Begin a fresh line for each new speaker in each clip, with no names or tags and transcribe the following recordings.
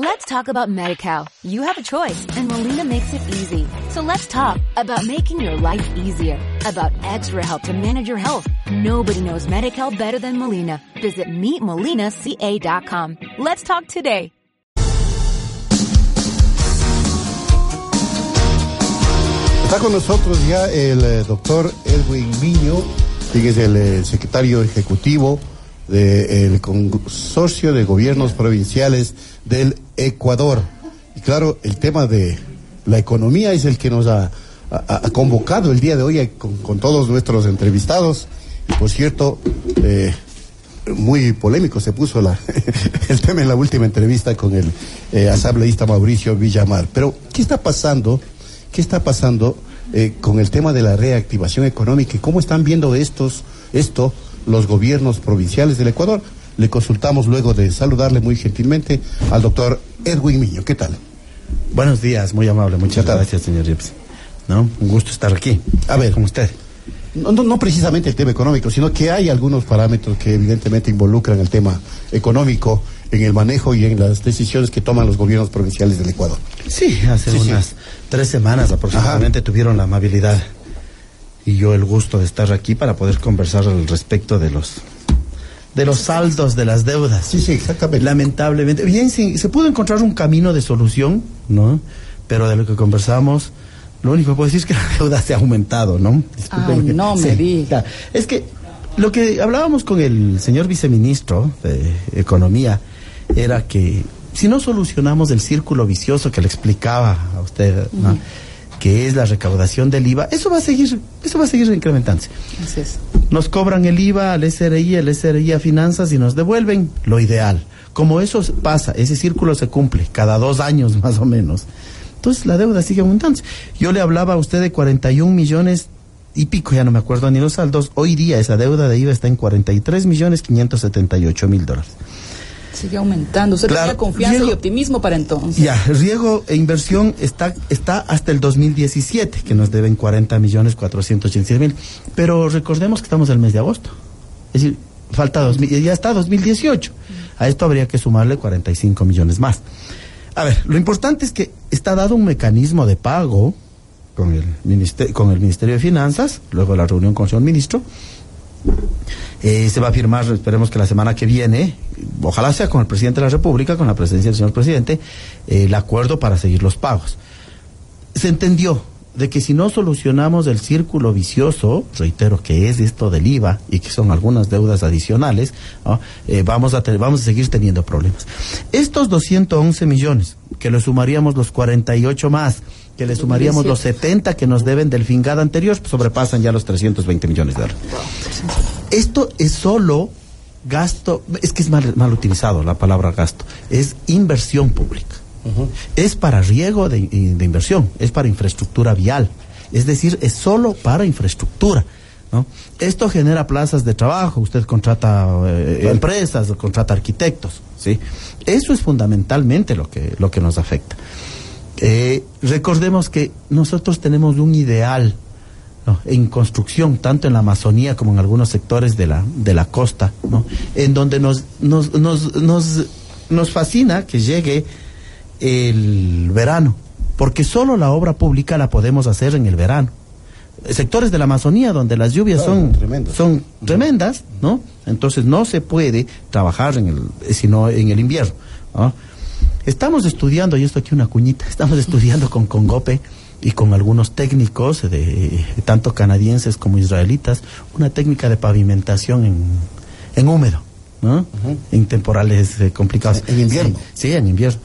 Let's talk about MediCal. You have a choice and Molina makes it easy. So let's talk about making your life easier, about extra help to manage your health. Nobody knows MediCal better than Molina. Visit meetmolinaca.com. Let's talk today.
Está con nosotros ya el eh, doctor Edwin Miño, quien es el eh, secretario ejecutivo del Consorcio de Gobiernos Provinciales del Ecuador. Y claro, el tema de la economía es el que nos ha, convocado el día de hoy con, con todos nuestros entrevistados. Y por cierto, eh, muy polémico se puso la, el tema en la última entrevista con el eh, asambleísta Mauricio Villamar. Pero, ¿qué está pasando? ¿Qué está pasando eh, con el tema de la reactivación económica y cómo están viendo estos, esto los gobiernos provinciales del Ecuador? Le consultamos luego de saludarle muy gentilmente al doctor Edwin Miño. ¿Qué tal?
Buenos días, muy amable. Muchas gracias, señor Rips. ¿No? Un gusto estar aquí.
A ver.
con usted.
No, no, no precisamente el tema económico, sino que hay algunos parámetros que evidentemente involucran el tema económico en el manejo y en las decisiones que toman los gobiernos provinciales del Ecuador.
Sí, hace
Sí, sí.
unas tres semanas aproximadamente tuvieron la amabilidad y yo el gusto de estar aquí para poder conversar al respecto de los de los saldos de las deudas.
Sí, sí, exactamente.
Lamentablemente, bien, sí, se pudo encontrar un camino de solución, ¿no? Pero de lo que conversamos, lo único que puedo decir es que la deuda se ha aumentado, ¿no? Discúlpeme.
Ay, no me diga.
claro. Es que lo que hablábamos con el señor viceministro de Economía era que si no solucionamos el círculo vicioso que le explicaba a usted, ¿no? Que es la recaudación del IVA, eso va a seguir, eso va a seguir incrementándose.
Así es.
Nos cobran el IVA al SRI, el SRI a finanzas y nos devuelven lo ideal. Como eso pasa, ese círculo se cumple cada dos años más o menos. Entonces la deuda sigue aumentando. Yo le hablaba a usted de 41 millones y pico, ya no me acuerdo ni los saldos. Hoy día esa deuda de IVA está en 43 millones 578 mil dólares.
Sigue aumentando. Usted
Claro,
tenía confianza y optimismo para entonces.
Ya, riego e inversión está, está hasta el 2017, que nos deben 40 millones 486 mil. Pero recordemos que estamos en el mes de agosto. Es decir, falta 2000, ya está 2018. A esto habría que sumarle 45 millones más. A ver, lo importante es que está dado un mecanismo de pago con el, ministerio, con el Ministerio de Finanzas, luego la reunión con el señor ministro, eh, se va a firmar, esperemos que la semana que viene, ojalá sea con el presidente de la República, con la presencia del señor presidente, eh, el acuerdo para seguir los pagos. Se entendió de que si no solucionamos el círculo vicioso, reitero que es esto del IVA y que son algunas deudas adicionales. Eh, vamos, a vamos a seguir teniendo problemas. Estos 211 millones, que le sumaríamos los 48 más, que le sumaríamos los 70 que nos deben del fingado anterior, sobrepasan ya los 320 millones de dólares. Esto es solo gasto, es que es mal, mal utilizado la palabra gasto, es inversión pública. Es para riego de, de inversión, es para infraestructura vial, es decir, es solo para infraestructura. ¿no? Esto genera plazas de trabajo, usted contrata eh, empresas, contrata arquitectos, ¿sí? Eso es fundamentalmente lo que, lo que nos afecta. Eh, recordemos que nosotros tenemos un ideal ¿no? en construcción, tanto en la Amazonía como en algunos sectores de la, de la costa, ¿no? en donde nos, nos, nos, nos, nos fascina que llegue el verano, porque solo la obra pública la podemos hacer en el verano. Sectores de la Amazonía donde las lluvias
Claro,
son,
tremendas.
son tremendas, ¿no? Entonces no se puede trabajar en el, eh, sino en el invierno. ¿no? Estamos estudiando, y esto aquí una cuñita, estamos estudiando con Congope y con algunos técnicos, de, tanto canadienses como israelitas, una técnica de pavimentación en, en húmedo, ¿no? En temporales eh, complicados.
En invierno.
Sí, sí, en invierno.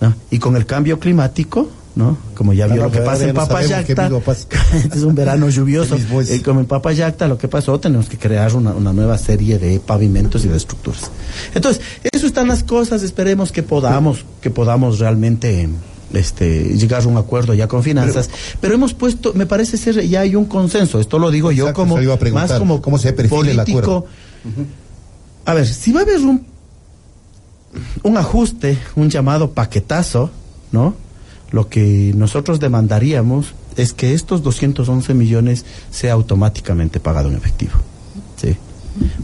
¿no? Y con el cambio climático, ¿no? Como ya vio lo que pasa en
no
Papayacta, este es un verano lluvioso,
es.
eh, como en Papayacta lo que pasó, tenemos que crear una, una nueva serie de pavimentos y de estructuras. Entonces, eso están las cosas, esperemos que podamos, que podamos realmente este, llegar a un acuerdo ya con finanzas, pero, hemos puesto, me parece ser, ya hay un consenso, esto lo digo yo como,
iba a
más como
¿cómo se perfila el
político.
acuerdo?
A ver, si va a haber un, un ajuste, un llamado paquetazo, ¿no? Lo que nosotros demandaríamos es que estos 211 millones sea automáticamente pagado en efectivo. ¿sí?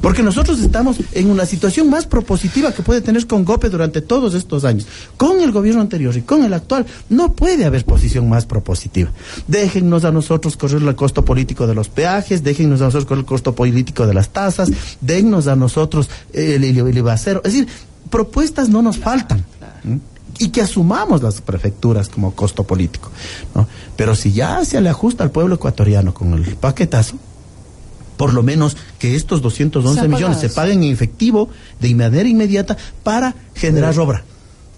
Porque nosotros estamos en una situación más propositiva que puede tener con GOPE durante todos estos años. Con el gobierno anterior y con el actual, no puede haber posición más propositiva. Déjennos a nosotros correr el costo político de los peajes, déjennos a nosotros correr el costo político de las tasas, dennos a nosotros el, el, el Es decir, propuestas no nos faltan. Y que asumamos las prefecturas como costo político. ¿no? Pero si ya se le ajusta al pueblo ecuatoriano con el paquetazo, por lo menos que estos 211 millones se paguen en efectivo de manera inmediata para generar obra.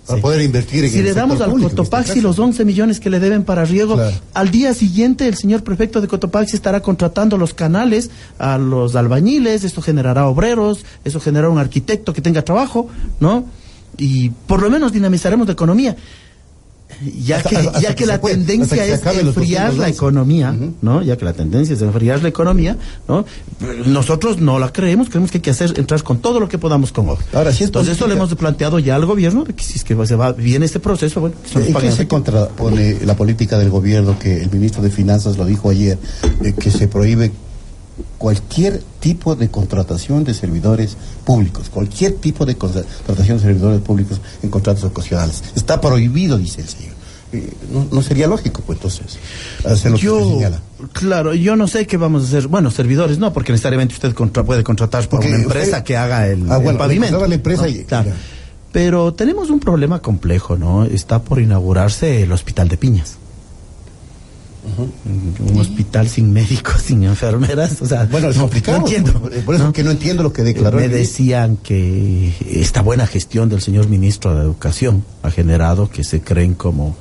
Para poder invertir en
Si le damos al Cotopaxi los 11 millones que le deben para riego, claro. al día siguiente el señor prefecto de Cotopaxi estará contratando los canales a los albañiles, esto generará obreros, eso generará un arquitecto que tenga trabajo, ¿no? y por lo menos dinamizaremos la economía. Ya hasta, que, hasta ya que, que la puede, tendencia que es enfriar la economía, uh -huh. ¿no? Ya que la tendencia es enfriar la economía, ¿no? Nosotros no la creemos, creemos que hay que hacer entrar con todo lo que podamos con obra.
Ahora, si es
Entonces,
política,
esto le hemos planteado ya al gobierno, de que si es que se va bien este proceso, bueno, que se nos
¿En
paguen
qué se contrapone la política del gobierno que el ministro de Finanzas lo dijo ayer, de que se prohíbe cualquier tipo de contratación de servidores públicos, cualquier tipo de contratación de servidores públicos en contratos ocasionales. Está prohibido, dice el señor. Eh, no, no, sería lógico, pues entonces, hacer lo
yo,
que usted señala.
Claro, yo no sé qué vamos a hacer. Bueno, servidores no, porque necesariamente usted contra, puede contratar por una empresa usted, que haga el,
ah, bueno,
el pavimento.
La empresa
¿no?
y,
claro. Pero tenemos un problema complejo, ¿no? Está por inaugurarse el hospital de Piñas. Uh -huh. Un hospital sin médicos, sin enfermeras, o sea,
bueno, es complicado.
No entiendo.
Por eso ¿no? que no entiendo lo que declaró.
Me decían que esta buena gestión del señor ministro de Educación ha generado que se creen como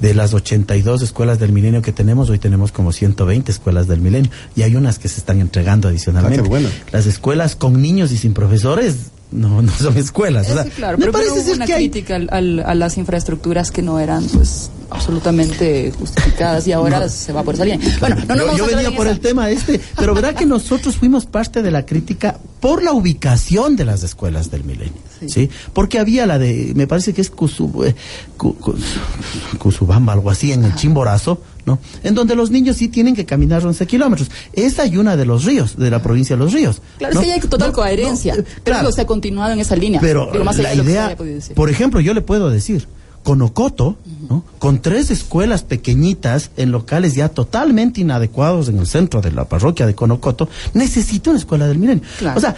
de las 82 escuelas del milenio que tenemos, hoy tenemos como 120 escuelas del milenio y hay unas que se están entregando adicionalmente.
Ah, bueno.
Las escuelas con niños y sin profesores no, no son escuelas.
Es
o sea,
sí, claro,
me
pero,
parece
pero hubo
ser
una
que hay-
crítica al- al- a las infraestructuras que no eran pues absolutamente justificadas y ahora se va por esa línea. Bueno, no, no
yo, yo venía
en
por
esa.
el tema este, pero verá que nosotros fuimos parte de la crítica por la ubicación de las escuelas del milenio, ¿sí?
Sí.
Porque había la de, me parece que es Cusu- eh, Cu- Cu- Cusubamba, algo así, en el Chimborazo, ¿no? En donde los niños sí tienen que caminar 11 kilómetros. Esa y una de los ríos, de la provincia de los ríos.
Claro,
¿no?
es que hay total
No,
coherencia.
no,
pero
claro.
se ha continuado en esa línea.
Pero
Digo, más allá
la idea, por ejemplo, yo le puedo decir, con Ocoto, ¿no? con tres escuelas pequeñitas en locales ya totalmente inadecuados en el centro de la parroquia de Conocoto, necesita una escuela del milenio.
Claro.
O sea,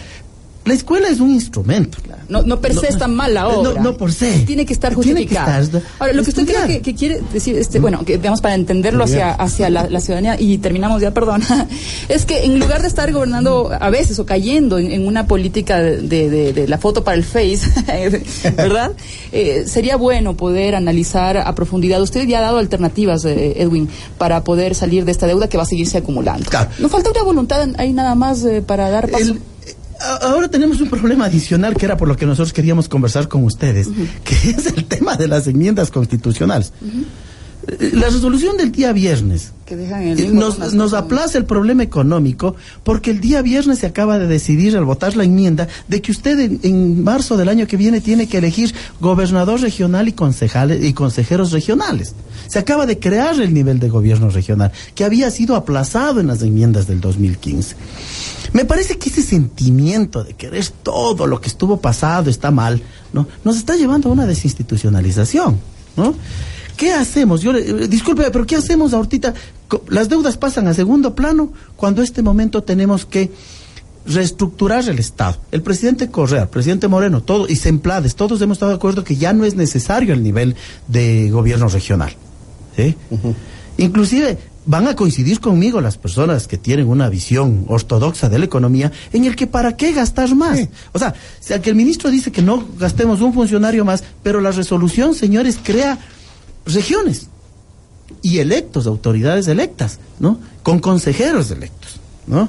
la escuela es un instrumento.
No, no per se
No,
es tan mala obra.
no por se.
Tiene que estar
Tiene que
justificada.
estar
Ahora, lo que usted cree
estudiada.
que, que quiere decir, este, bueno, que digamos para entenderlo hacia, hacia la, la ciudadanía, y terminamos ya, perdón, es que en lugar de estar gobernando a veces o cayendo en, en una política de, de- de la foto para el Face, ¿verdad? Eh, sería bueno poder analizar a profundidad. Usted ya ha dado alternativas, eh, Edwin, para poder salir de esta deuda que va a seguirse acumulando.
Claro.
¿No falta una voluntad ahí nada más eh, para dar paso?
El- ahora tenemos un problema adicional que era por lo que nosotros queríamos conversar con ustedes, que es el tema de las enmiendas constitucionales. Eh, La resolución del día viernes
que dejan el
eh, nos, aplaza el problema económico porque el día viernes se acaba de decidir al votar la enmienda de que usted en, en marzo del año que viene tiene que elegir gobernador regional y concejales y consejeros regionales. Se acaba de crear el nivel de gobierno regional que había sido aplazado en las enmiendas del 2015. Me parece que ese sentimiento de querer todo lo que estuvo pasado está mal, ¿no? Nos está llevando a una desinstitucionalización, ¿no? ¿Qué hacemos? Yo le- eh, disculpe, pero ¿qué hacemos ahorita? Las deudas pasan a segundo plano cuando este momento tenemos que reestructurar el Estado. El presidente Correa, el presidente Moreno, todo, y Semplades, todos hemos estado de acuerdo que ya no es necesario el nivel de gobierno regional. ¿sí? Inclusive van a coincidir conmigo las personas que tienen una visión ortodoxa de la economía en el que para qué gastar más.
Sí.
O sea, si que el ministro dice que no gastemos un funcionario más, pero la resolución, señores, crea regiones y electos, autoridades electas, ¿no? Con consejeros electos, ¿no?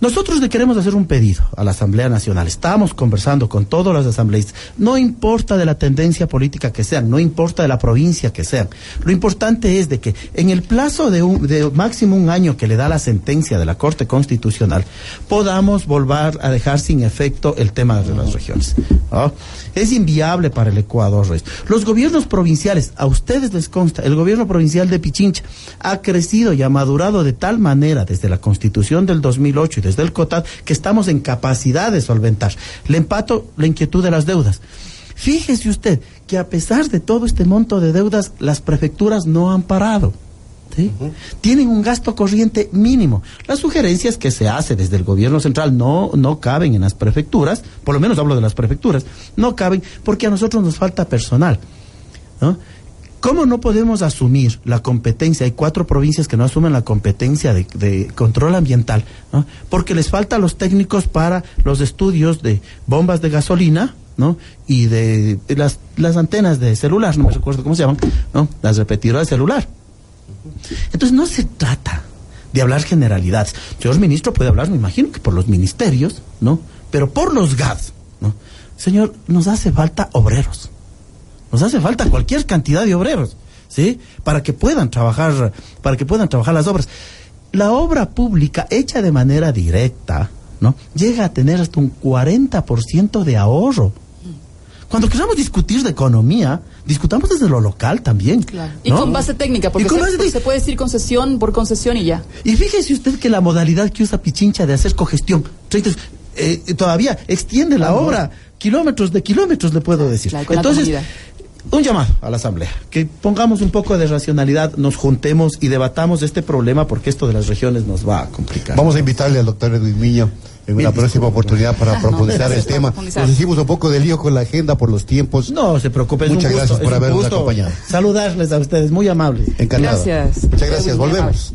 Nosotros le queremos hacer un pedido a la Asamblea Nacional. Estamos conversando con todos los asambleístas. No importa de la tendencia política que sean, no importa de la provincia que sean. Lo importante es de que en el plazo de, un, máximo un año que le da la sentencia de la Corte Constitucional, podamos volver a dejar sin efecto el tema de las regiones. ¿no? Es inviable para el Ecuador. Los gobiernos provinciales, a ustedes les consta, el gobierno provincial de Pichincha ha crecido y ha madurado de tal manera desde la Constitución del 2008 y desde el COTAD que estamos en capacidad de solventar. Le empato la inquietud de las deudas. Fíjese usted que a pesar de todo este monto de deudas, las prefecturas no han parado. ¿sí? Tienen un gasto corriente mínimo. Las sugerencias que se hace desde el gobierno central no, no caben en las prefecturas, por lo menos hablo de las prefecturas, no caben porque a nosotros nos falta personal. ¿no? ¿Cómo no podemos asumir la competencia? Hay cuatro provincias que no asumen la competencia de, control ambiental, ¿no? porque les falta los técnicos para los estudios de bombas de gasolina, ¿no? Y de, las, antenas de celular, no me recuerdo cómo se llaman, ¿no? Las repetidoras de celular. Entonces no se trata de hablar generalidades. Señor ministro puede hablar, me imagino que por los ministerios, ¿no? Pero por los GADS, ¿no? Señor, nos hace falta obreros. Nos hace falta cualquier cantidad de obreros, ¿sí? Para que puedan trabajar, para que puedan trabajar las obras. La obra pública hecha de manera directa, ¿no? Llega a tener hasta un 40% de ahorro. Cuando queramos discutir de economía, discutamos desde lo local también.
Claro. Y
¿no?
con base técnica, porque
Y
se,
base
se puede decir concesión por concesión y ya.
Y fíjese usted que la modalidad que usa Pichincha de hacer cogestión, 30, eh, todavía extiende la obra, kilómetros de kilómetros le puedo decir.
Claro,
Entonces. Un llamado a la Asamblea, que pongamos un poco de racionalidad, nos juntemos y debatamos este problema porque esto de las regiones nos va a complicar.
Vamos a invitarle al doctor Edwin Miño en una próxima oportunidad para
no,
profundizar el tema. Nos hicimos un poco de lío con la agenda por los tiempos.
No se preocupe, es
Muchas
un gusto,
gracias por habernos acompañado.
Saludarles a ustedes, muy amables.
Encantado.
Gracias.
Muchas gracias. Volvemos.